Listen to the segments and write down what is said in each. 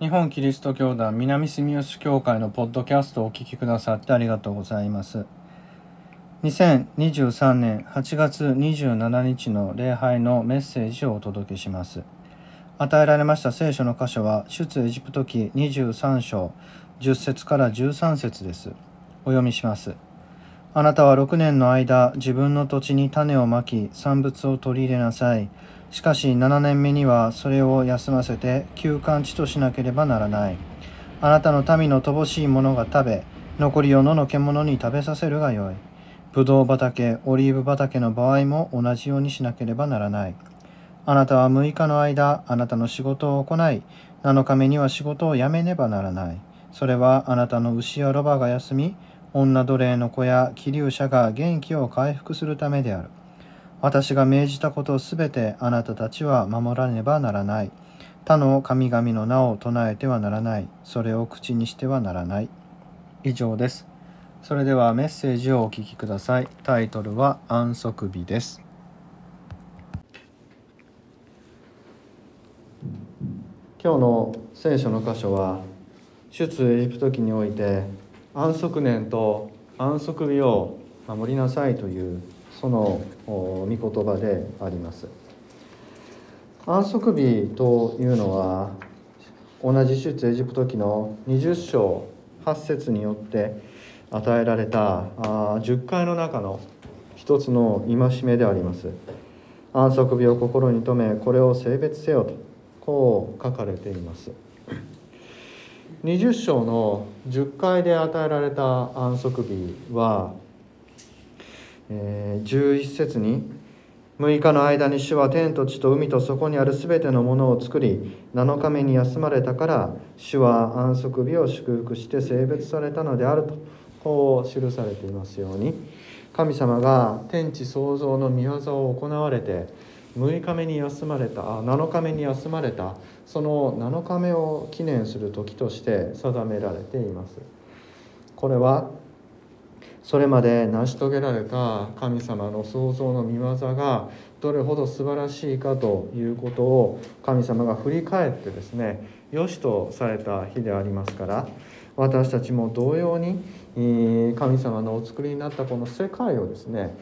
日本キリスト教団南住吉教会のポッドキャストをお聞きくださってありがとうございます。2023年8月27日の礼拝のメッセージをお届けします。与えられました聖書の箇所は出エジプト記23章10節から13節です。お読みします。あなたは6年の間自分の土地に種をまき産物を取り入れなさい。しかし7年目にはそれを休ませて休館地としなければならない。あなたの民の乏しいものが食べ、残りを野の獣に食べさせるがよい。ブドウ畑、オリーブ畑の場合も同じようにしなければならない。あなたは6日の間、あなたの仕事を行い、7日目には仕事を辞めねばならない。それはあなたの牛やロバが休み、女奴隷の子や気流者が元気を回復するためである。私が命じたことすべてあなたたちは守らねばならない。他の神々の名を唱えてはならない。それを口にしてはならない。以上です。それではメッセージをお聞きください。タイトルは安息日です。今日の聖書の箇所は出エジプト記において安息年と安息日を守りなさいというその御言葉であります。安息日というのは同じ出エジプト記の20章8節によって与えられた10回の中の一つの戒めであります。安息日を心に留めこれを性別せよとこう書かれています。20章の10回で与えられた安息日はえー、11節に6日の間に主は天と地と海とそこにあるすべてのものを作り7日目に休まれたから主は安息日を祝福して性別されたのであるとこう記されていますように神様が天地創造の御業を行われて6日目に休まれたあ7日目に休まれたその7日目を記念する時として定められています。これはそれまで成し遂げられた神様の創造の御業がどれほど素晴らしいかということを神様が振り返ってですね良しとされた日でありますから私たちも同様に神様のお作りになったこの世界をですね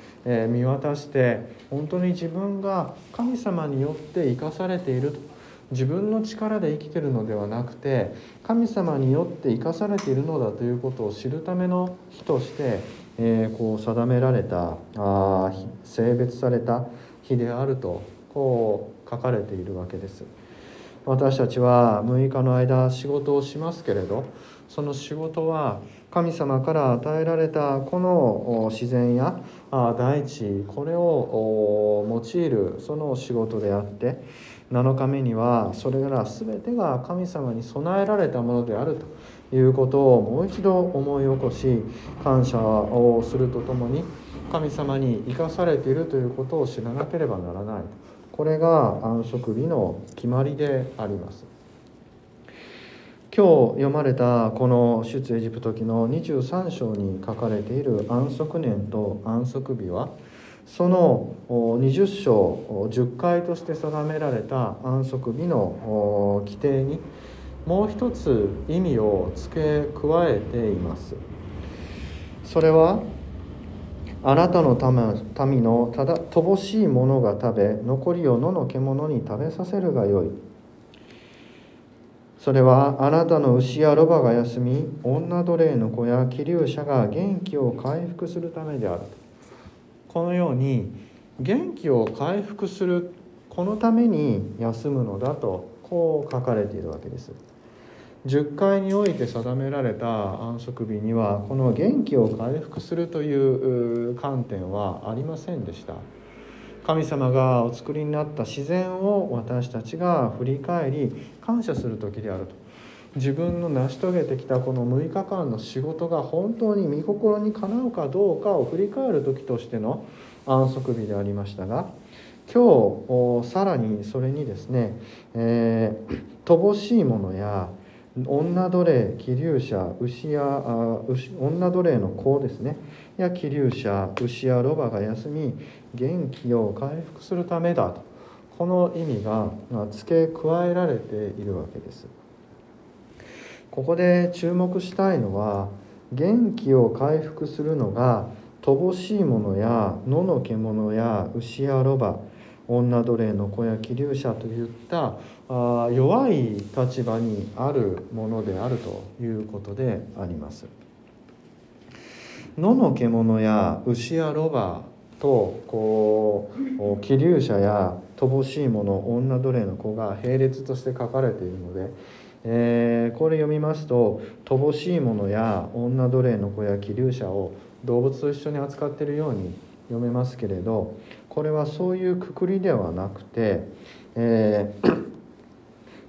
見渡して本当に自分が神様によって生かされていると。自分の力で生きてるのではなくて神様によって生かされているのだということを知るための日として、えー、こう定められたあ性別された日であるとこう書かれているわけです。私たちは6日の間仕事をしますけれどその仕事は神様から与えられたこの自然や大地これを用いるその仕事であって7日目にはそれら全てが神様に備えられたものであるということをもう一度思い起こし感謝をするとともに神様に生かされているということを知らなければならない。これが安息日の決まりであります。今日読まれたこの出エジプト記の23章に書かれている安息年と安息日はその20章10回として定められた安息日の規定にもう一つ意味を付け加えています。それはあなたの民のただ乏しいものが食べ残りを野の獣に食べさせるがよい。それはあなたの牛やロバが休み女奴隷の子や気流者が元気を回復するためである。このように元気を回復するこのために休むのだとこう書かれているわけです。10回において定められた安息日にはこの元気を回復するという観点はありませんでした神様がお作りになった自然を私たちが振り返り感謝する時であると自分の成し遂げてきたこの6日間の仕事が本当に御心にかなうかどうかを振り返る時としての安息日でありましたが今日さらにそれにですね、えー、乏しいものや女奴隷気流者牛や女奴隷の子ですねや気流者牛やロバが休み元気を回復するためだとこの意味が付け加えられているわけです。ここで注目したいのは元気を回復するのが乏しいものや野の獣や牛やロバ女奴隷の子や気流者といったあ弱い立場にあるものであるということであります。野の獣や牛やロバとこう気流者や乏しいもの女奴隷の子が並列として書かれているので、えー、これ読みますと乏しいものや女奴隷の子や気流者を動物と一緒に扱っているように読めますけれどこれはそういうくくりではなくて、えー、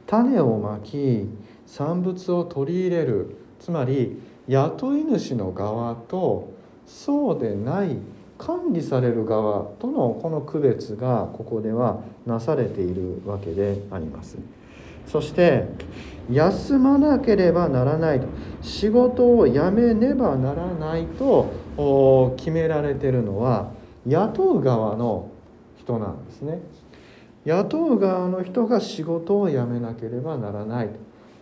種をまき産物を取り入れるつまり雇い主の側とそうでない管理される側とのこの区別がここではなされているわけであります。そして休まなければならないと仕事を辞めねばならないと決められてるのは雇う側の人なんですね。雇う側の人が仕事を辞めなければならないと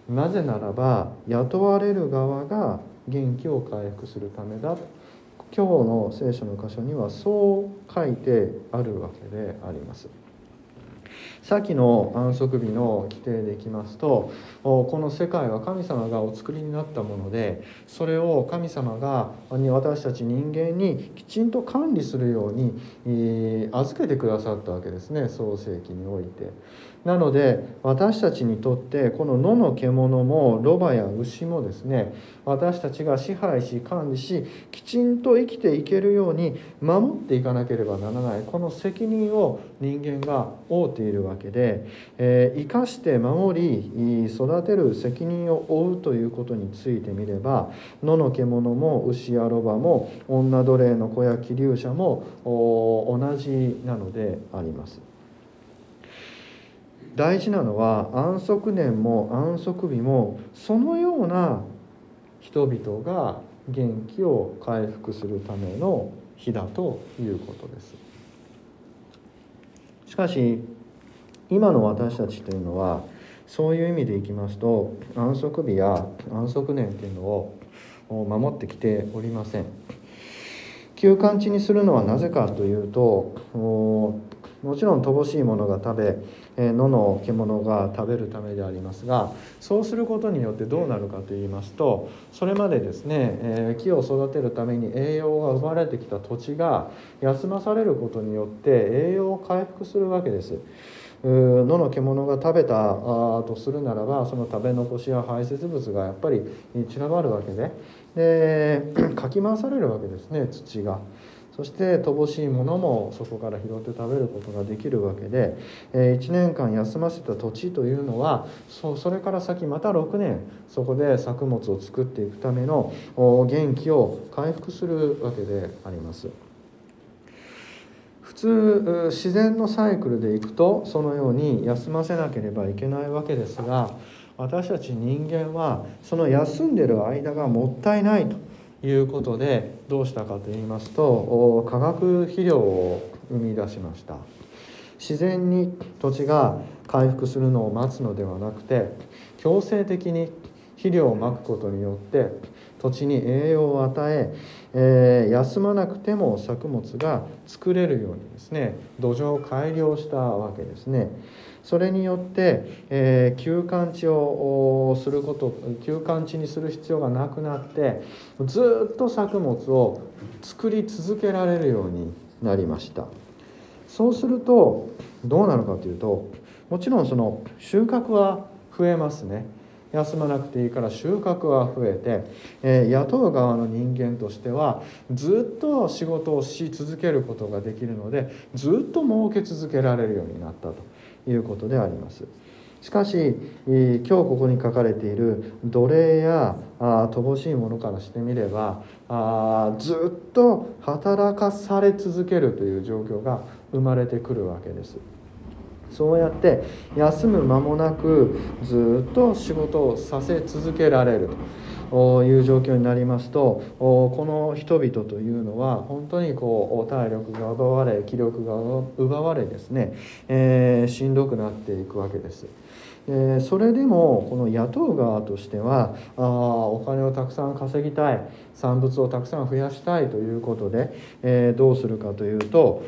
なぜならば雇われる側が元気を回復するためだと今日の聖書の箇所にはそう書いてあるわけであります。先の安息日の規定でいきますとこの世界は神様がお作りになったものでそれを神様が私たち人間にきちんと管理するように預けてくださったわけですね創世記において。なので私たちにとってこの野の獣もロバや牛もですね私たちが支配し管理しきちんと生きていけるように守っていかなければならないこの責任を人間が負うているわけで、えー、生かして守り育てる責任を負うということについてみれば野の獣も牛やロバも女奴隷の子や気流者も同じなのであります。大事なのは安息年も安息日もそのような人々が元気を回復するための日だということです。しかし今の私たちというのはそういう意味でいきますと安息日や安息年というのを守ってきておりません。休館地にするのはなぜかというともちろん乏しいものが食べ、野の獣が食べるためでありますがそうすることによってどうなるかといいますとそれまでですね、え木を育てるために栄養が生まれてきた土地が休まされることによって栄養を回復するわけです。野の獣が食べたとするならばその食べ残しや排泄物がやっぱり散らばるわけでで かき回されるわけですね土が。そして乏しいものもそこから拾って食べることができるわけで、え1年間休ませた土地というのはそそれから先また6年そこで作物を作っていくための元気を回復するわけであります。普通自然のサイクルでいくとそのように休ませなければいけないわけですが私たち人間はその休んでる間がもったいないと。いうことでどうしたかと言いますと化学肥料を生み出しました自然に土地が回復するのを待つのではなくて強制的に肥料をまくことによって土地に栄養を与ええー、休まなくても作物が作れるようにですね土壌を改良したわけですね。それによって、えー、休館地をすること休館地にする必要がなくなってずっと作物を作り続けられるようになりました。そうするとどうなるかというともちろんその収穫は増えますね。休まなくていいから収穫は増えて、えー、雇う側の人間としてはずっと仕事をし続けることができるのでずっと儲け続けられるようになったと。いうことであります。しかし今日ここに書かれている奴隷やあ乏しいものからしてみればあずっと働かされ続けるという状況が生まれてくるわけです。そうやって休む間もなくずっと仕事をさせ続けられるという状況になりますとこの人々というのは本当にこう体力が奪われ気力が奪われですね、えー、しんどくなっていくわけです。でそれでもこの雇う側としてはあお金をたくさん稼ぎたい産物をたくさん増やしたいということで、えー、どうするかというと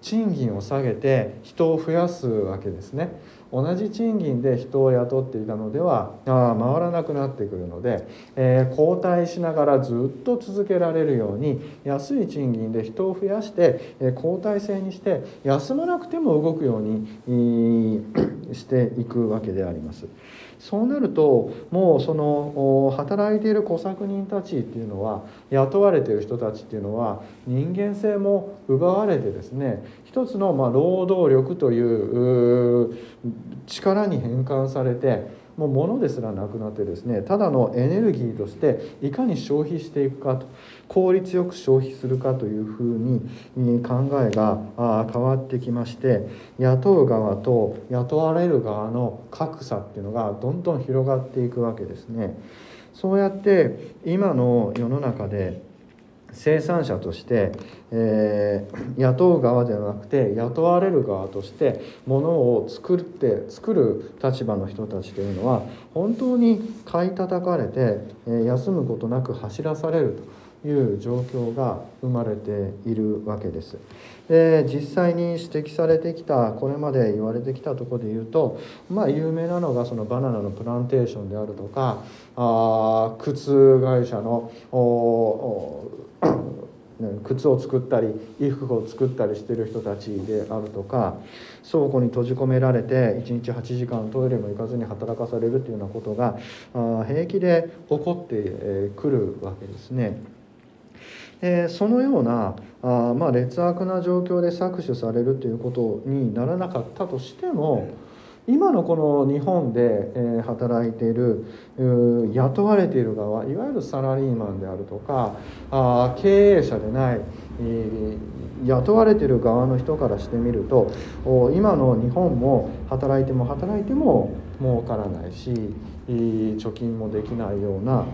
賃金を下げて人を増やすわけですね。同じ賃金で人を雇っていたのではあ回らなくなってくるので、えー、交代しながらずっと続けられるように安い賃金で人を増やして、えー、交代制にして休まなくても動くようにしていくわけであります。そうなるともうその働いている小作人たちっていうのは雇われている人たちっていうのは人間性も奪われてですね一つのま労働力という力に変換されてもう物ですらなくなってですねただのエネルギーとしていかに消費していくかと。効率よく消費するかというふうに考えが変わってきまして雇う側と雇われる側の格差っていうのがどんどん広がっていくわけですね。そうやって今の世の中で生産者として、えー、雇う側ではなくて雇われる側としてものを作って作る立場の人たちというのは本当に買い叩かれて、えー、休むことなく走らされるという状況が生まれているわけです。で実際に指摘されてきたこれまで言われてきたとこで言うとまあ有名なのがそのバナナのプランテーションであるとかあ靴会社の 靴を作ったり衣服を作ったりしてる人たちであるとか倉庫に閉じ込められて1日8時間トイレも行かずに働かされるというようなことが平気で起こってくるわけですね。えそのようなあ、まあ、劣悪な状況で搾取されるということにならなかったとしても今のこの日本で、え働いている雇われている側いわゆるサラリーマンであるとかあ経営者でない、え雇われている側の人からしてみると今の日本も働いても働いても儲からないし貯金もできないような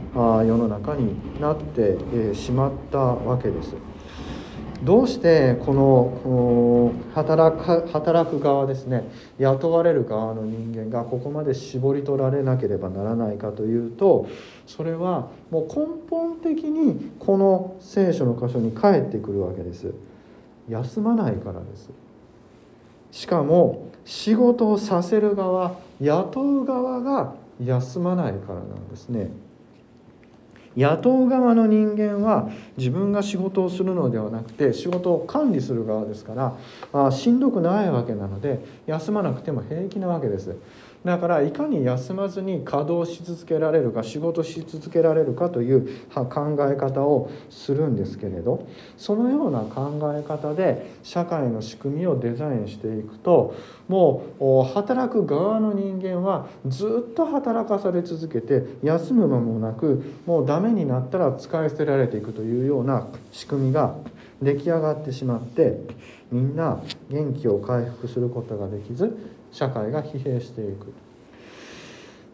世の中になってしまったわけです。どうしてこの働く働く側ですね雇われる側の人間がここまで絞り取られなければならないかというとそれはもう根本的にこの聖書の箇所に返ってくるわけです休まないからですしかも仕事をさせる側雇う側が休まないからなんですね雇う側の人間は自分が仕事をするのではなくて仕事を管理する側ですからあしんどくないわけなので休まなくても平気なわけです。だからいかに休まずに稼働し続けられるか仕事し続けられるかという考え方をするんですけれどそのような考え方で社会の仕組みをデザインしていくともう働く側の人間はずっと働かされ続けて休む間もなくもうダメになったら使い捨てられていくというような仕組みが出来上がってしまってみんな元気を回復することができず社会が疲弊していく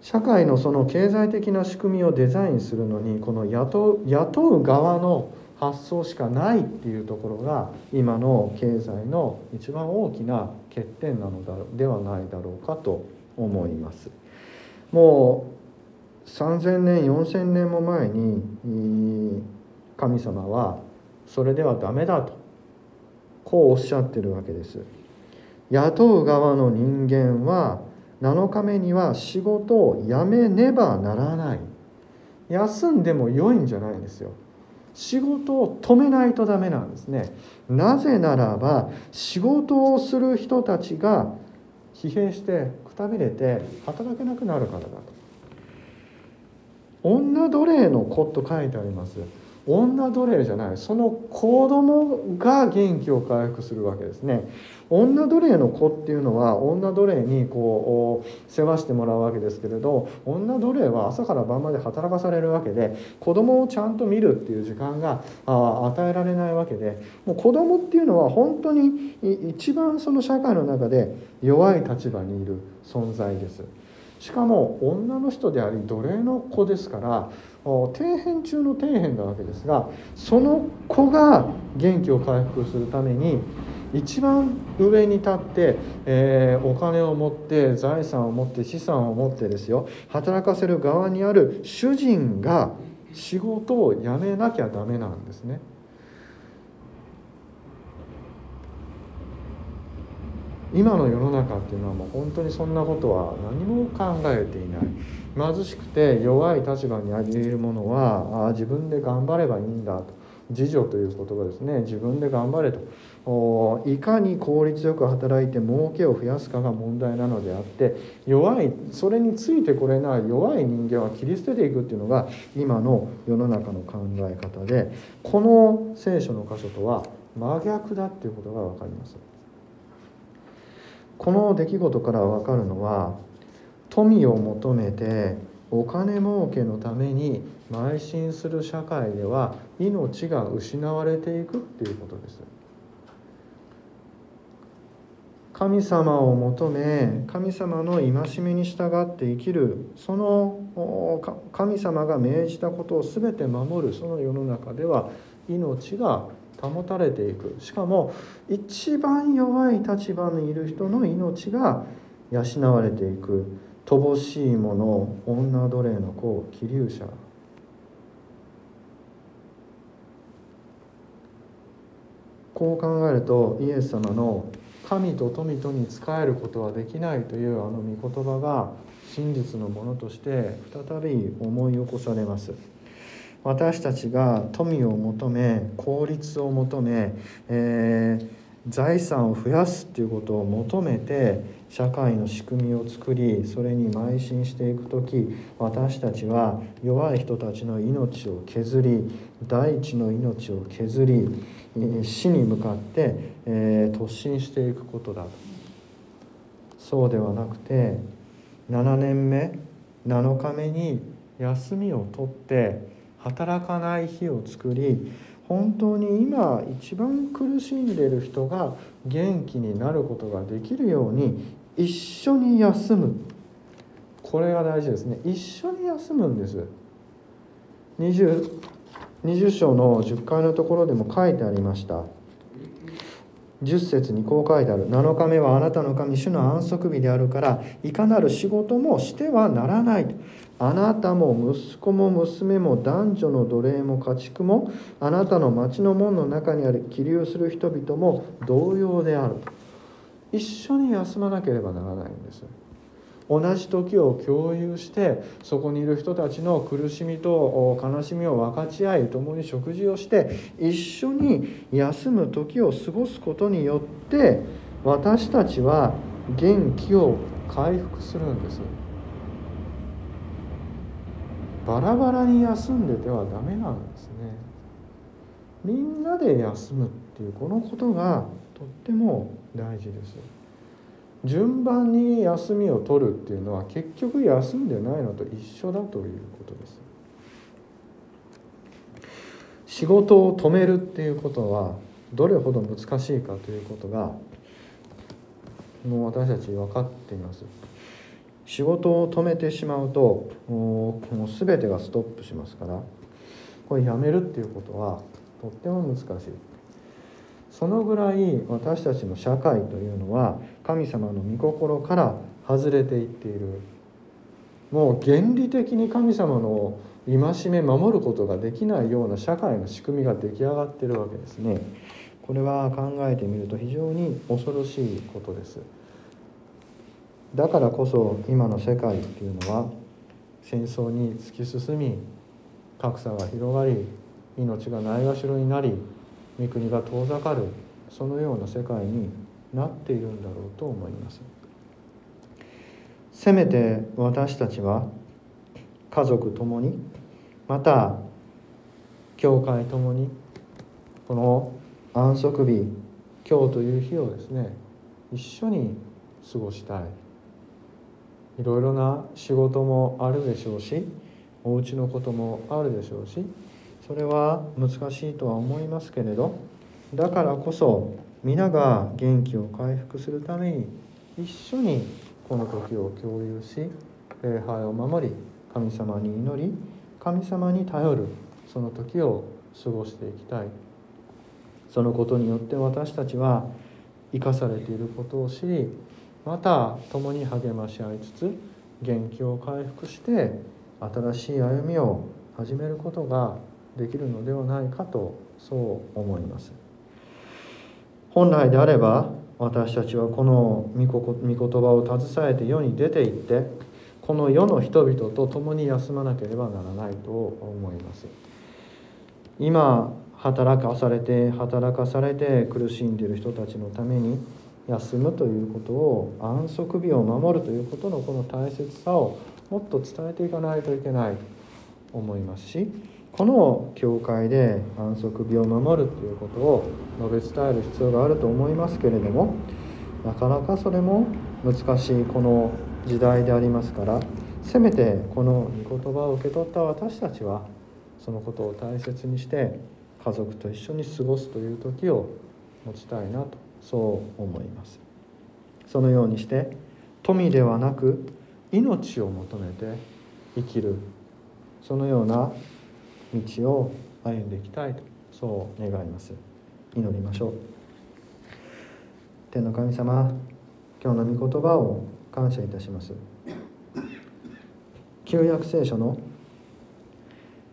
社会のその経済的な仕組みをデザインするのにこの雇う雇う側の発想しかないっていうところが今の経済の一番大きな欠点なのだではないだろうかと思います。もう3,000年4,000年も前に神様はそれではダメだとこうおっしゃってるわけです。雇う側の人間は7日目には仕事を辞めねばならない。休んでも良いんじゃないんですよ。仕事を止めないとダメなんですね。なぜならば仕事をする人たちが疲弊してくたびれて働けなくなるからだと。女奴隷の子と書いてあります。女奴隷じゃないその子供が元気を回復するわけですね女奴隷の子っていうのは女奴隷にこう世話してもらうわけですけれど女奴隷は朝から晩まで働かされるわけで子供をちゃんと見るっていう時間が与えられないわけでもう子供っていうのは本当に一番その社会の中で弱い立場にいる存在です。しかも女の人であり奴隷の子ですから底辺中の底辺なわけですがその子が元気を回復するために一番上に立って、えー、お金を持って財産を持って資産を持ってですよ働かせる側にある主人が仕事を辞めなきゃダメなんですね。今の世の中っていうのはもう本当にそんなことは何も考えていない貧しくて弱い立場にありいる者はあ自分で頑張ればいいんだと。自助という言葉ですね。自分で頑張れと。いかに効率よく働いて儲けを増やすかが問題なのであって弱いそれについてこれない弱い人間は切り捨てていくっていうのが今の世の中の考え方でこの聖書の箇所とは真逆だっていうことが分かります。この出来事から分かるのは富を求めてお金儲けのために邁進する社会では命が失われていくっていうことです。神様を求め神様の戒めに従って生きるその神様が命じたことを全て守るその世の中では命が保たれていくしかも一番弱い立場にいる人の命が養われていく乏しい者女奴隷の子気流者こう考えるとイエス様の神と富とに仕えることはできないというあの御言葉が真実のものとして再び思い起こされます。私たちが富を求め効率を求め、えー、財産を増やすっていうことを求めて社会の仕組みを作りそれに邁進していく時私たちは弱い人たちの命を削り大地の命を削り死に向かって、えー、突進していくことだそうではなくて7年目7日目に休みを取って働かない日を作り本当に今一番苦しんでいる人が元気になることができるように一緒に休む。これが大事ですね。一緒に休むんです。20, 20章の10回のところでも書いてありました。10節にこう書いてある。7日目はあなたの神主の安息日であるからいかなる仕事もしてはならない。あなたも息子も娘も男女の奴隷も家畜もあなたの町の門の中にある起立する人々も同様である一緒に休まなければならないんです同じ時を共有してそこにいる人たちの苦しみと悲しみを分かち合い共に食事をして一緒に休む時を過ごすことによって私たちは元気を回復するんです。バラバラに休んでてはダメなんですね。みんなで休むっていうこのことがとっても大事です。順番に休みを取るっていうのは結局休んでないのと一緒だということです。仕事を止めるっていうことはどれほど難しいかということがもう私たち分かっています。仕事を止めてしまうともう全てがストップしますからこれやめるっていうことはとっても難しい。そのぐらい私たちの社会というのは神様の御心から外れていっている。もう原理的に神様の戒め守ることができないような社会の仕組みが出来上がってるわけですね。これは考えてみると非常に恐ろしいことです。だからこそ今の世界っていうのは戦争に突き進み格差が広がり命がないがしろになり御国が遠ざかるそのような世界になっているんだろうと思います。せめて私たちは家族ともにまた教会ともにこの安息日今日という日をですね一緒に過ごしたい。いろいろな仕事もあるでしょうしお家のこともあるでしょうしそれは難しいとは思いますけれどだからこそ皆が元気を回復するために一緒にこの時を共有し礼拝を守り神様に祈り神様に頼るその時を過ごしていきたい。そのことによって私たちは生かされていることを知りまた共に励まし合いつつ元気を回復して新しい歩みを始めることができるのではないかとそう思います。本来であれば私たちはこの御言葉を携えて世に出て行ってこの世の人々と共に休まなければならないと思います。今働かされて働かされて苦しんでいる人たちのために休むということを安息日を守るということのこの大切さをもっと伝えていかないといけないと思いますしこの教会で安息日を守るということを述べ伝える必要があると思いますけれどもなかなかそれも難しいこの時代でありますからせめてこの御言葉を受け取った私たちはそのことを大切にして家族と一緒に過ごすという時を持ちたいなとそう思います。そのようにして富ではなく命を求めて生きる。そのような道を歩んでいきたいとそう願います。祈りましょう。天の神様今日の御言葉を感謝いたします。旧約聖書の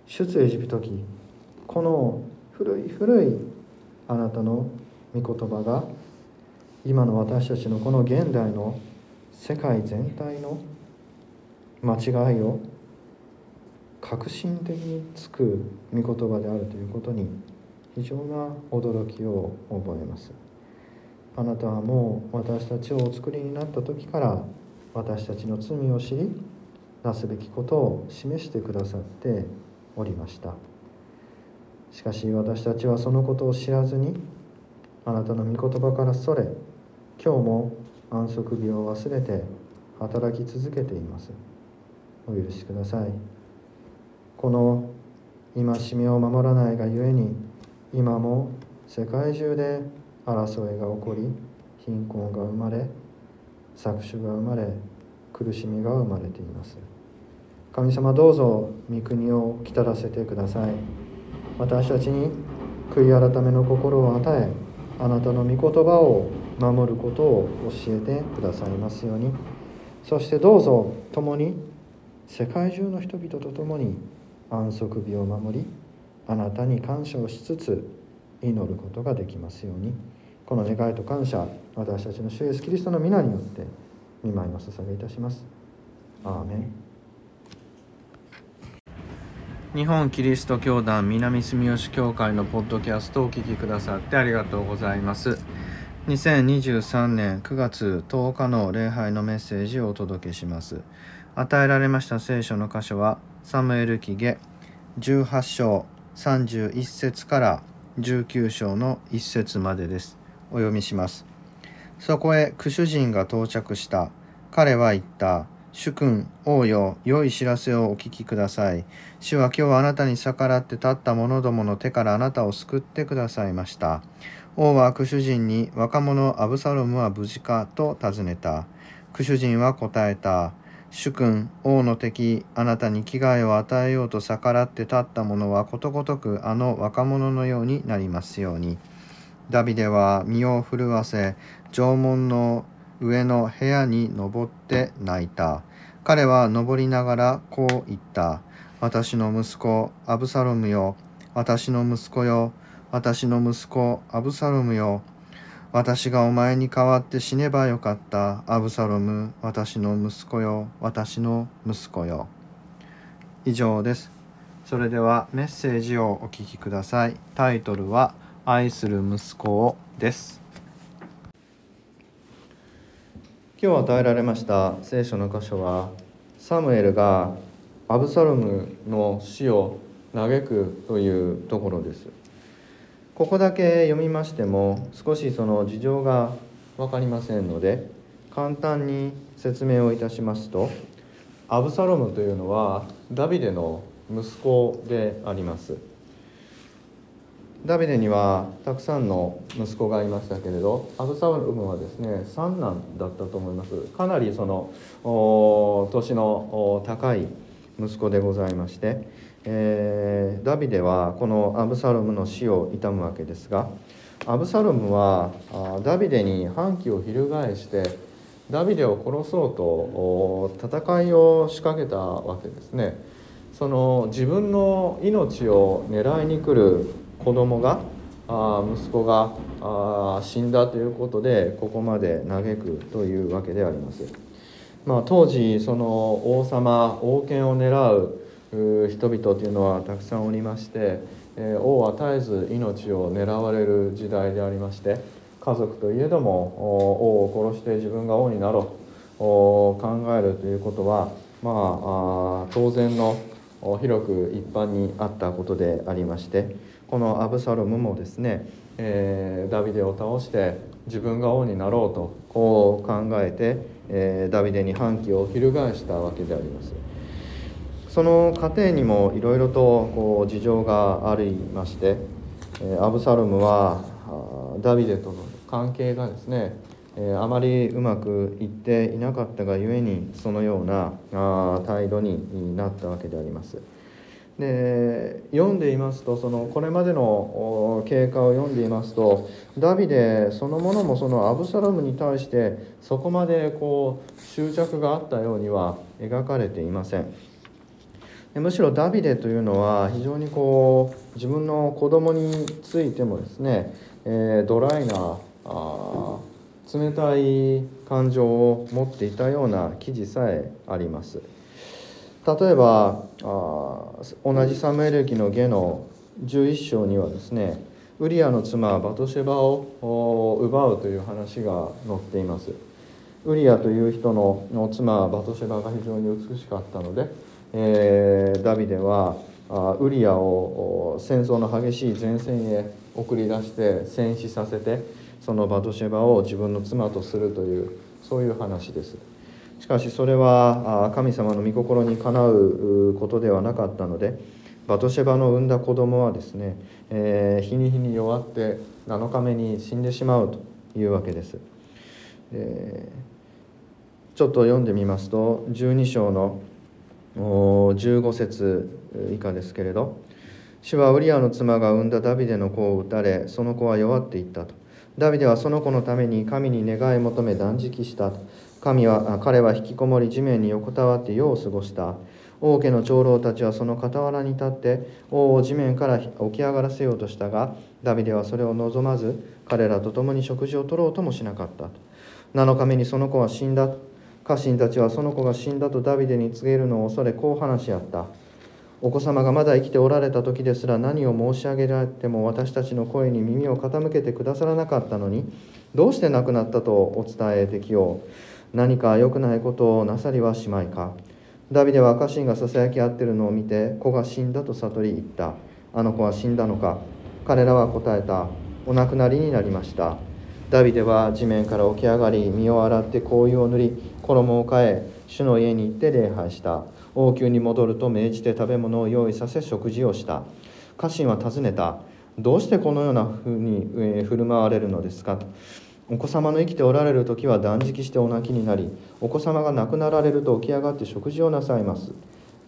出エジプト記この古い古いあなたの御言葉が今の私たちのこの現代の世界全体の間違いを革新的につく御言葉であるということに非常な驚きを覚えます。あなたはもう私たちをお作りになった時から私たちの罪を知りなすべきことを示してくださっておりました。しかし私たちはそのことを知らずにあなたの御言葉からそれ今日も安息日を忘れて働き続けています。お許しください。この戒めを守らないがゆえに今も世界中で争いが起こり貧困が生まれ搾取が生まれ苦しみが生まれています。神様どうぞ御国を来たらせてください。私たちに悔い改めの心を与えあなたの御言葉を守ることを教えてくださいますように。そしてどうぞ共に世界中の人々と共に安息日を守りあなたに感謝をしつつ祈ることができますように。この願いと感謝私たちの主イエスキリストの皆によって見舞いを捧げいたします。アーメン。日本キリスト教団南住吉教会のポッドキャストをお聞きくださってありがとうございます2023年9月10日の礼拝のメッセージをお届けします与えられました聖書の箇所はサムエル記下18章31節から19章の1節までです。お読みします。そこへクシュ人が到着した。彼は言った。主君、王よ、良い知らせをお聞きください。主は今日あなたに逆らって立った者どもの手からあなたを救ってくださいました。王はクシュ人に若者アブサロムは無事かと尋ねた。クシュ人は答えた。主君王の敵あなたに危害を与えようと逆らって立った者はことごとくあの若者のようになりますようにダビデは身を震わせ縄文の上の部屋に登って泣いた彼は登りながらこう言った私の息子アブサロムよ私の息子よ私の息子アブサロムよ私がお前に代わって死ねばよかった。アブサロム、私の息子よ、私の息子よ。以上です。それではメッセージをお聞きください。タイトルは、愛する息子をです。今日与えられました聖書の箇所は、サムエルがアブサロムの死を嘆くというところです。ここだけ読みましても少しその事情が分かりませんので簡単に説明をいたしますとアブサロムというのはダビデの息子でありますダビデにはたくさんの息子がいましたけれどアブサロムはですね三男だったと思います。かなりその年の高い息子でございましてえー、ダビデはこのアブサロムの死を悼むわけですがアブサロムはダビデに反旗を翻してダビデを殺そうと戦いを仕掛けたわけですね。その自分の命を狙いに来る子供があ息子があ死んだということでここまで嘆くというわけであります。まあ、当時その王様王権を狙う人々というのはたくさんおりまして、えー、王は絶えず命を狙われる時代でありまして家族といえども王を殺して自分が王になろうと考えるということはまあ当然の広く一般にあったことでありましてこのアブサロムもですね、えー、ダビデを倒して自分が王になろうとこう考えて、えー、ダビデに反旗を翻したわけでありますその過程にもいろいろとこう事情がありまして、えー、アブサロムはダビデとの関係がですねえあまりうまくいっていなかったがゆえにそのようなあ態度になったわけであります。で読んでいますとそのこれまでの経過を読んでいますとダビデそのものもそのアブサロムに対してそこまでこう執着があったようには描かれていません。むしろダビデというのは非常にこう自分の子供についてもですね、えー、ドライなあ冷たい感情を持っていたような記事さえあります。例えばあ同じサムエル記の下の11章にはですねウリアの妻バトシェバを奪うという話が載っています。ウリアという人の妻バトシェバが非常に美しかったので、えー、ダビデはウリアを戦争の激しい前線へ送り出して戦死させてそのバトシェバを自分の妻とするというそういう話です。しかしそれは神様の御心にかなうことではなかったのでバトシェバの産んだ子供はですね、えー、日に日に弱って7日目に死んでしまうというわけです、えー、ちょっと読んでみますと12章の15節以下ですけれど主はウリアの妻が産んだダビデの子を撃たれその子は弱っていったと。ダビデはその子のために神に願い求め断食した神は彼は引きこもり地面に横たわって夜を過ごした。王家の長老たちはその傍らに立って王を地面から起き上がらせようとしたがダビデはそれを望まず彼らと共に食事を取ろうともしなかった。7日目にその子は死んだ。家臣たちはその子が死んだとダビデに告げるのを恐れこう話し合った。お子様がまだ生きておられた時ですら何を申し上げられても私たちの声に耳を傾けてくださらなかったのにどうして亡くなったとお伝えできよう。何か良くないことをなさりはしまいか？ダビデは家臣がささやき合ってるのを見て子が死んだと悟り言った。あの子は死んだのか？彼らは答えた。お亡くなりになりました。ダビデは地面から起き上がり身を洗って香油を塗り衣を変え主の家に行って礼拝した。王宮に戻ると命じて食べ物を用意させ食事をした。家臣は尋ねた。どうしてこのようなふうに振る舞われるのですか？とお子様の生きておられる時は断食してお泣きになりお子様が亡くなられると起き上がって食事をなさいます。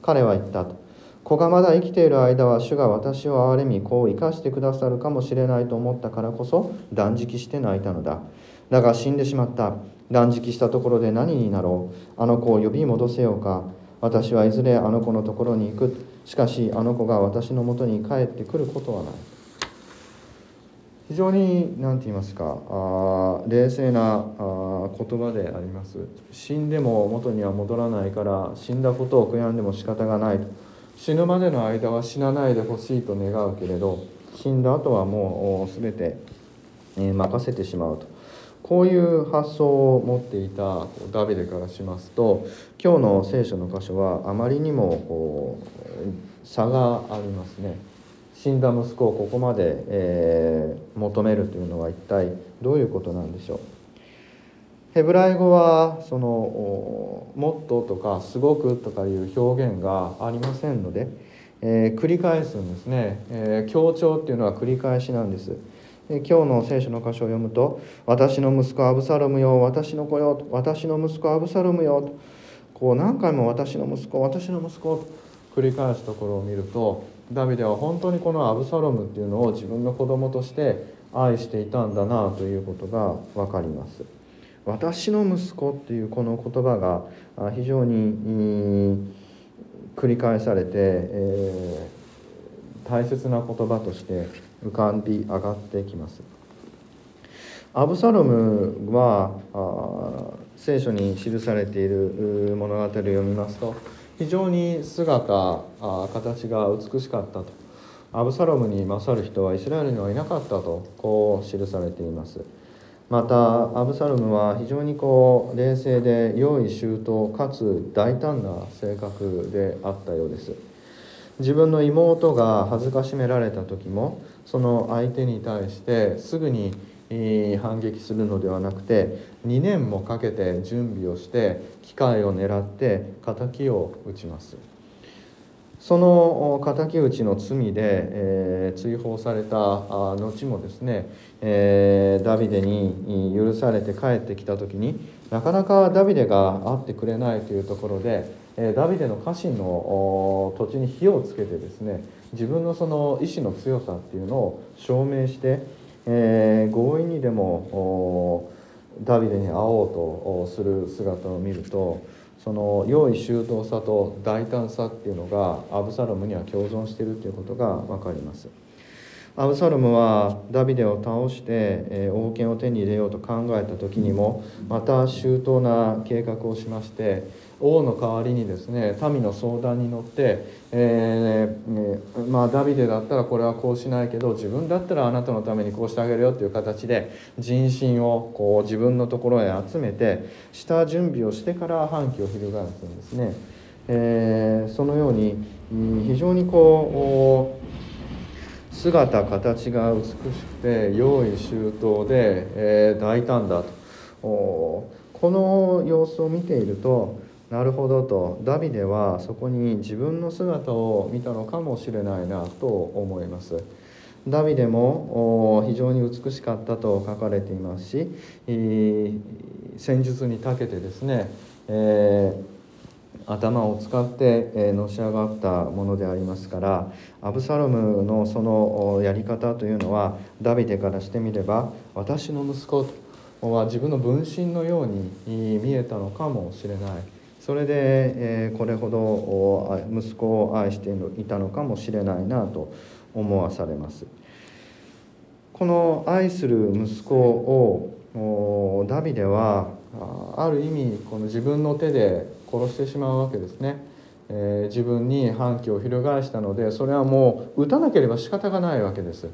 彼は言ったと。子がまだ生きている間は主が私を憐れみ子を生かしてくださるかもしれないと思ったからこそ断食して泣いたのだ。だが死んでしまった。断食したところで何になろう。あの子を呼び戻せようか。私はいずれあの子のところに行く。しかしあの子が私のもとに帰ってくることはない。非常に何て言いますかあ冷静なあ言葉であります。死んでも元には戻らないから死んだことを悔やんでも仕方がないと。死ぬまでの間は死なないでほしいと願うけれど死んだ後はもう全て、え任せてしまうと。こういう発想を持っていたダビデからしますと今日の聖書の箇所はあまりにもこう差がありますね。死んだ息子をここまで、えー、求めるというのは一体どういうことなんでしょう？ヘブライ語はその「もっと」とか「すごく」とかいう表現がありませんので、えー、繰り返すんですね、えー、強調っていうのは繰り返しなんです。今日の聖書の箇所を読むと「私の息子アブサロムよ私の子よ」私の息子アブサロムよ」とこう何回も「私の息子私の息子」と繰り返すところを見るとダビデは本当にこのアブサロムっていうのを自分の子供として愛していたんだなということが分かります。私の息子っていうこの言葉が非常に繰り返されて、えー、大切な言葉として浮かび上がってきます。アブサロムは聖書に記されている物語を読みますと非常に姿形が美しかったと。アブサロムに勝る人はイスラエルにはいなかったとこう記されています。またアブサロムは非常にこう冷静で用意周到かつ大胆な性格であったようです。自分の妹が恥ずかしめられた時もその相手に対してすぐに反撃するのではなくて2年もかけて準備をして機会を狙って敵を撃ちます。その敵討ちの罪で、えー、追放された後もですね、えー、ダビデに許されて帰ってきた時になかなかダビデが会ってくれないというところで、えー、ダビデの家臣の土地に火をつけてですね自分のその意志の強さっていうのを証明してえー、強引にでもダビデに会おうとする姿を見るとその用意周到さと大胆さっていうのがアブサロムには共存しているということが分かります。アブサロムはダビデを倒して、え王権を手に入れようと考えた時にもまた周到な計画をしまして王の代わりにですね民の相談に乗って、えー、まあ、ダビデだったらこれはこうしないけど自分だったらあなたのためにこうしてあげるよっていう形で人心をこう自分のところへ集めて下準備をしてから反旗を翻すんですね。えー、そのように非常にこう姿形が美しくて用意周到で、えー、大胆だと。この様子を見ているとなるほどと。ダビデはそこに自分の姿を見たのかもしれないなと思います。ダビデも非常に美しかったと書かれていますし戦術に長けてですね、えー、頭を使ってのし上がったものでありますからアブサロムのそのやり方というのはダビデからしてみれば私の息子は自分の分身のように見えたのかもしれない。それで、これほど息子を愛していたのかもしれないなと思わされます。この愛する息子をダビデはある意味この自分の手で殺してしまうわけですね、えー、自分に反旗を翻したのでそれはもう撃たなければ仕方がないわけです。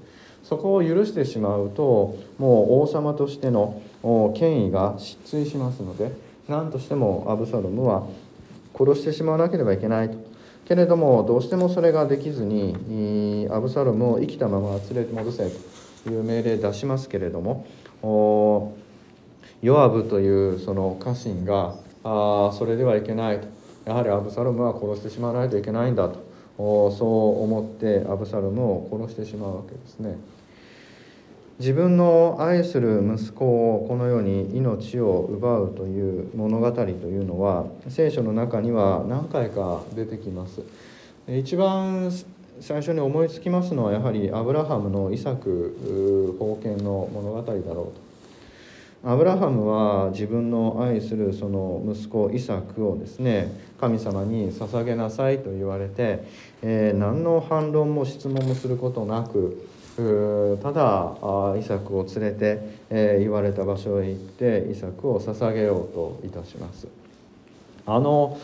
そこを許してしまうともう王様としての権威が失墜しますので何としてもアブサロムは殺してしまわなければいけないと。けれどもどうしてもそれができずにアブサロムを生きたまま連れて戻せと。いう命令出しますけれどもヨアブというその家臣があそれではいけないと。やはりアブサロムは殺してしまわないといけないんだと。そう思ってアブサロムを殺してしまうわけですね。自分の愛する息子をこのように命を奪うという物語というのは聖書の中には何回か出てきます。一番最初に思いつきますのはやはりアブラハムのイサク封建の物語だろうと。アブラハムは自分の愛するその息子イサクをですね神様に捧げなさいと言われて、えー、何の反論も質問もすることなくただイサクを連れて、え言われた場所へ行ってイサクを捧げようといたします。あの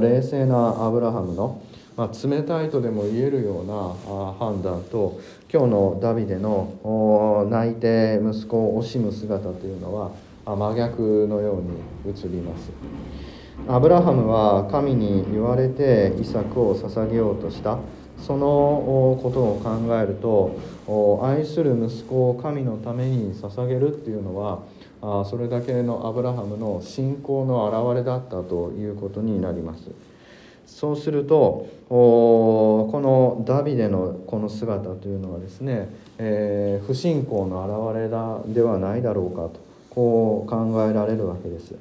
冷静なアブラハムの、まあ、冷たいとでも言えるような判断と今日のダビデの泣いて息子を惜しむ姿というのは真逆のように映りますアブラハムは神に言われてイサクを捧げようとしたそのことを考えると愛する息子を神のために捧げるっていうのはそれだけのアブラハムの信仰の表れだったということになります。そうするとこのダビデのこの姿というのはですね、えー、不信仰の表れだではないだろうかとこう考えられるわけです。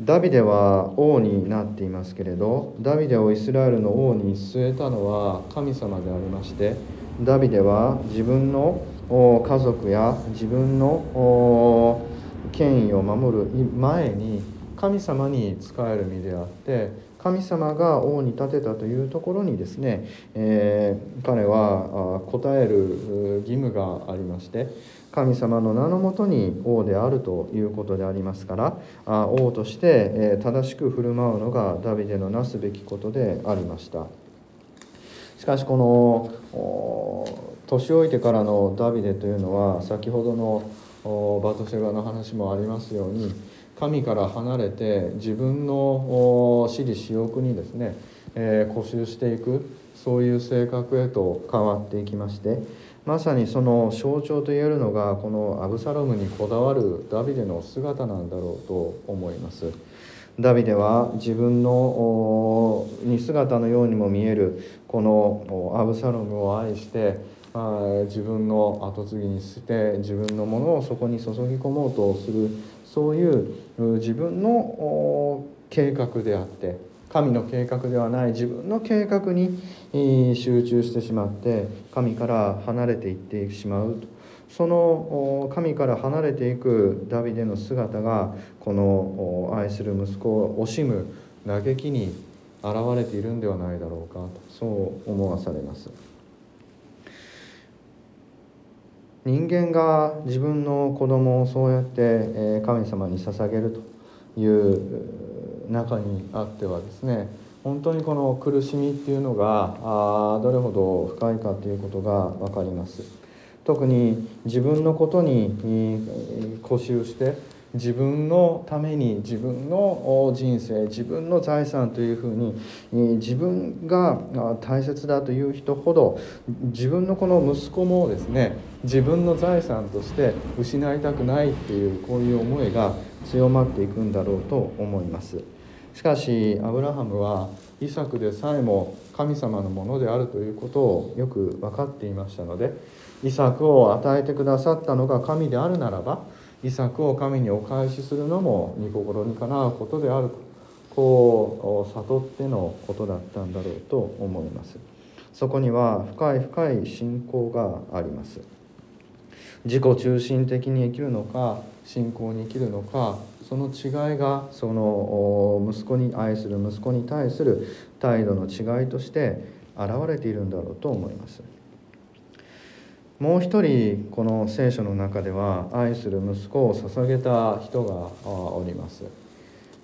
ダビデは王になっていますけれどダビデをイスラエルの王に据えたのは神様でありましてダビデは自分の家族や自分の権威を守る前に神様に仕える身であって神様が王に立てたというところにですね、えー、彼は答える義務がありまして神様の名のもとに王であるということでありますから王として正しく振る舞うのがダビデのなすべきことでありました。しかしこの年老いてからのダビデというのは先ほどのバトシェバの話もありますように神から離れて自分の私利私欲にですね、えー、固執していくそういう性格へと変わっていきましてまさにその象徴といえるのがこのアブサロムにこだわるダビデの姿なんだろうと思います。ダビデは自分のに姿のようにも見えるこのアブサロムを愛して自分の後継ぎにして自分のものをそこに注ぎ込もうとするそういう自分の計画であって神の計画ではない自分の計画に集中してしまって神から離れていってしまうとその神から離れていくダビデの姿がこの愛する息子を惜しむ嘆きに現れているんではないだろうかとそう思わされます。人間が自分の子供をそうやって神様に捧げるという中にあってはですね本当にこの苦しみっていうのがどれほど深いかということが分かります。特に自分のことに固執して自分のために自分の人生自分の財産というふうに自分が大切だという人ほど自分のこの息子もですね自分の財産として失いたくないっていうこういう思いが強まっていくんだろうと思います。しかしアブラハムはイサクでさえも神様のものであるということをよく分かっていましたのでイサクを与えてくださったのが神であるならば遺作を神にお返しするのも御心にかなうことであるとこう悟ってのことだったんだろうと思いますそこには深い深い信仰があります自己中心的に生きるのか信仰に生きるのかその違いがその息子に愛する息子に対する態度の違いとして現れているんだろうと思いますもう一人この聖書の中では愛する息子を捧げた人がおります。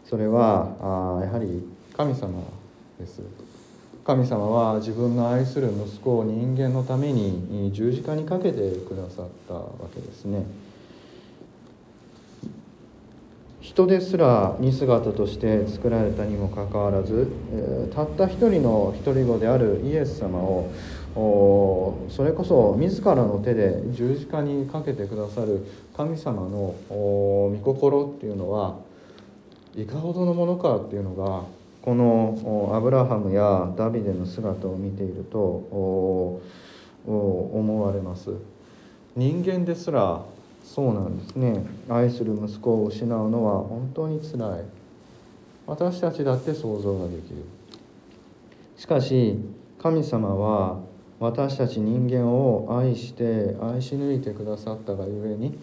それはやはり神様です。神様は自分の愛する息子を人間のために十字架にかけてくださったわけですね。人ですら似姿として作られたにもかかわらずたった一人の独り子であるイエス様をそれこそ自らの手で十字架にかけてくださる神様の御心っていうのはいかほどのものかっていうのがこのアブラハムやダビデの姿を見ていると思われます。人間ですらそうなんですね。愛する息子を失うのは本当につらい。私たちだって想像ができる。しかし神様は私たち人間を愛して愛し抜いてくださったがゆえに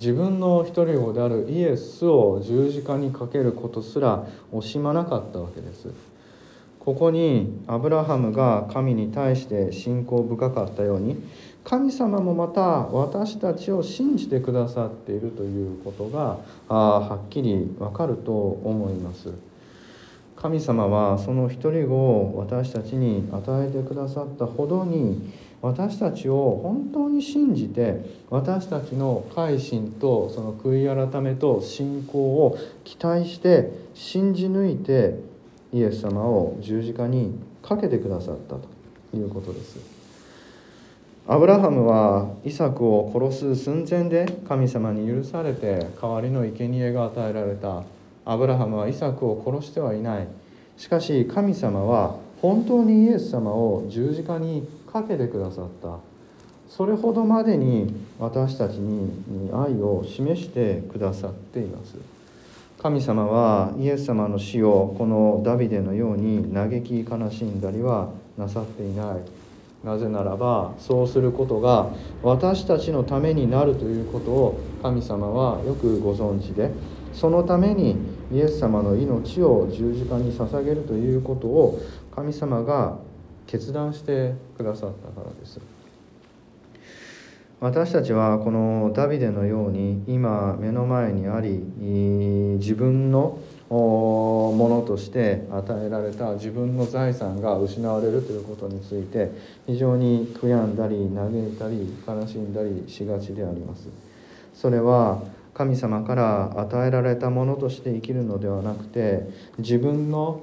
自分の一人子であるイエスを十字架にかけることすら惜しまなかったわけですここにアブラハムが神に対して信仰深かったように神様もまた私たちを信じてくださっているということがはっきりわかると思います。神様はその一人子を私たちに与えてくださったほどに私たちを本当に信じて私たちの改心とその悔い改めと信仰を期待して信じ抜いてイエス様を十字架にかけてくださったということです。アブラハムはイサクを殺す寸前で神様に許されて代わりの生贄が与えられたアブラハムはイサクを殺してはいない。しかし神様は本当にイエス様を十字架にかけてくださった。それほどまでに私たちに愛を示してくださっています。神様はイエス様の死をこのダビデのように嘆き悲しんだりはなさっていない。なぜならばそうすることが私たちのためになるということを神様はよくご存知でそのためにイエス様の命を十字架に捧げるということを神様が決断してくださったからです。私たちはこのダビデのように今目の前にあり自分のものとして与えられた自分の財産が失われるということについて非常に悔やんだり嘆いたり悲しんだりしがちであります。それは神様から与えられたものとして生きるのではなくて自分の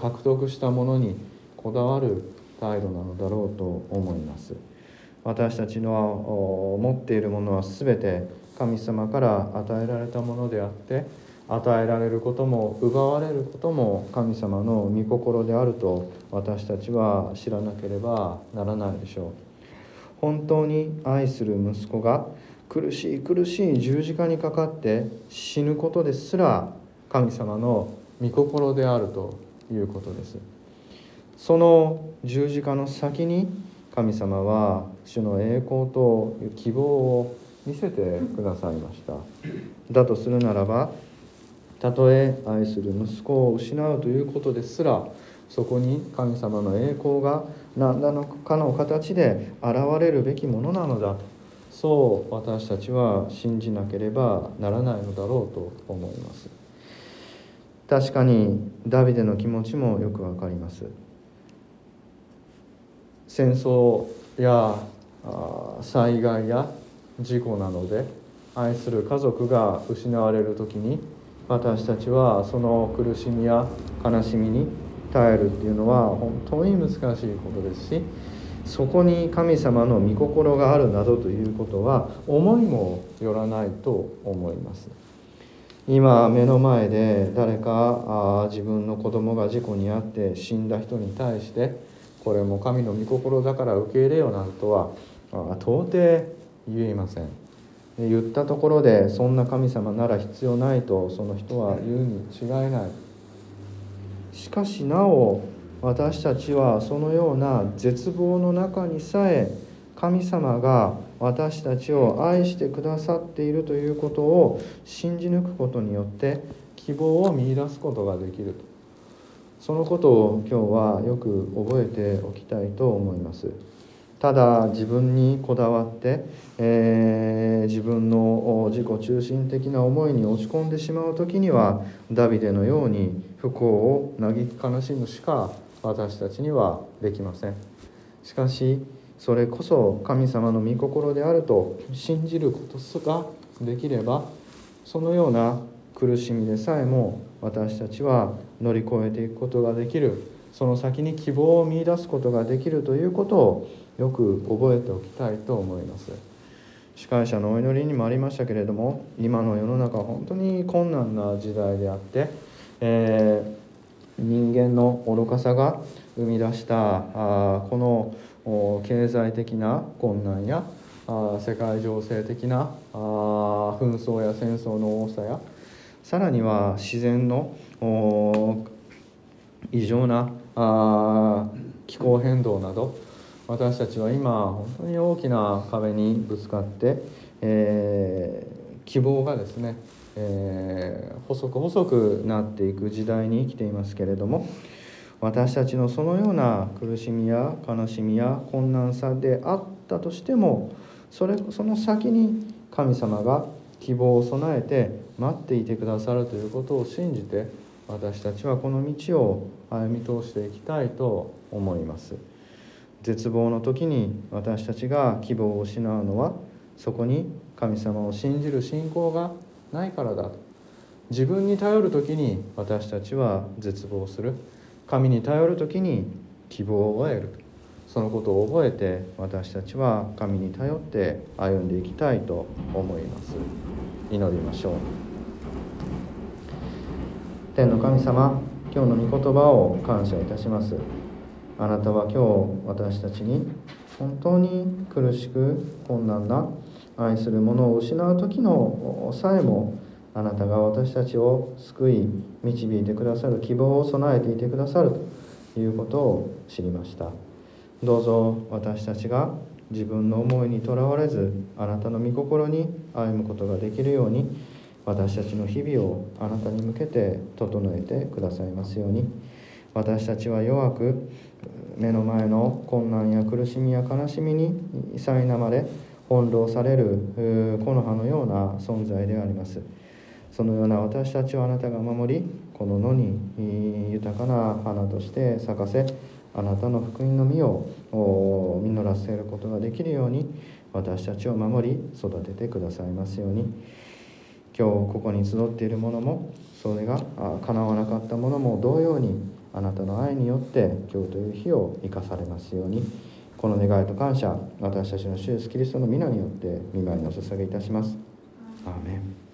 獲得したものにこだわる態度なのだろうと思います。私たちの持っているものは全て神様から与えられたものであって与えられることも奪われることも神様の御心であると私たちは知らなければならないでしょう。本当に愛する息子が苦しい苦しい十字架にかかって死ぬことですら神様の御心であるということです。その十字架の先に神様は主の栄光と希望を見せてくださいました。だとするならばたとえ愛する息子を失うということですらそこに神様の栄光が何らかの形で現れるべきものなのだと。そう私たちは信じなければならないのだろうと思います。確かにダビデの気持ちもよくわかります。戦争や災害や事故などで愛する家族が失われる時に私たちはその苦しみや悲しみに耐えるっていうのは本当に難しいことですしそこに神様の御心があるなどということは思いもよらないと思います。今目の前で誰かあ自分の子供が事故に遭って死んだ人に対してこれも神の御心だから受け入れよなんとは到底言えません。言ったところでそんな神様なら必要ないとその人は言うに違いない。しかしなお私たちはそのような絶望の中にさえ神様が私たちを愛してくださっているということを信じ抜くことによって希望を見いだすことができるとそのことを今日はよく覚えておきたいと思います。ただ自分にこだわって、えー、自分の自己中心的な思いに落ち込んでしまう時にはダビデのように不幸を嘆き悲しむしか私たちにはできません。しかしそれこそ神様の御心であると信じることすができればそのような苦しみでさえも私たちは乗り越えていくことができる。その先に希望を見いだすことができるということをよく覚えておきたいと思います。司会者のお祈りにもありましたけれども今の世の中は本当に困難な時代であって、えー、人間の愚かさが生み出したあこの経済的な困難やあ世界情勢的なあ紛争や戦争の多さやさらには自然の異常なあ気候変動など私たちは今本当に大きな壁にぶつかって、えー、希望がですね、えー、細く細くなっていく時代に生きていますけれども私たちのそのような苦しみや悲しみや困難さであったとしてもそれその先に神様が希望を備えて待っていてくださるということを信じて私たちはこの道を歩み通していきたいと思います。絶望の時に私たちが希望を失うのはそこに神様を信じる信仰がないからだ自分に頼る時に私たちは絶望する。神に頼る時に希望を得る。そのことを覚えて私たちは神に頼って歩んでいきたいと思います。祈りましょう。天の神様今日の御言葉を感謝いたします。あなたは今日私たちに本当に苦しく困難な愛する者を失う時のさえもあなたが私たちを救い導いてくださる希望を備えていてくださるということを知りました。どうぞ私たちが自分の思いにとらわれずあなたの御心に歩むことができるように私たちの日々をあなたに向けて整えてくださいますように。私たちは弱く目の前の困難や苦しみや悲しみに苛まれ翻弄される木の葉のような存在であります。そのような私たちをあなたが守りこの野に豊かな花として咲かせあなたの福音の実を実らせることができるように私たちを守り育ててくださいますように。今日ここに集っているものもそれが叶わなかったものも同様にあなたの愛によって今日という日を生かされますように。この願いと感謝私たちの主イエスキリストの皆によって御前にお捧げいたします。アーメン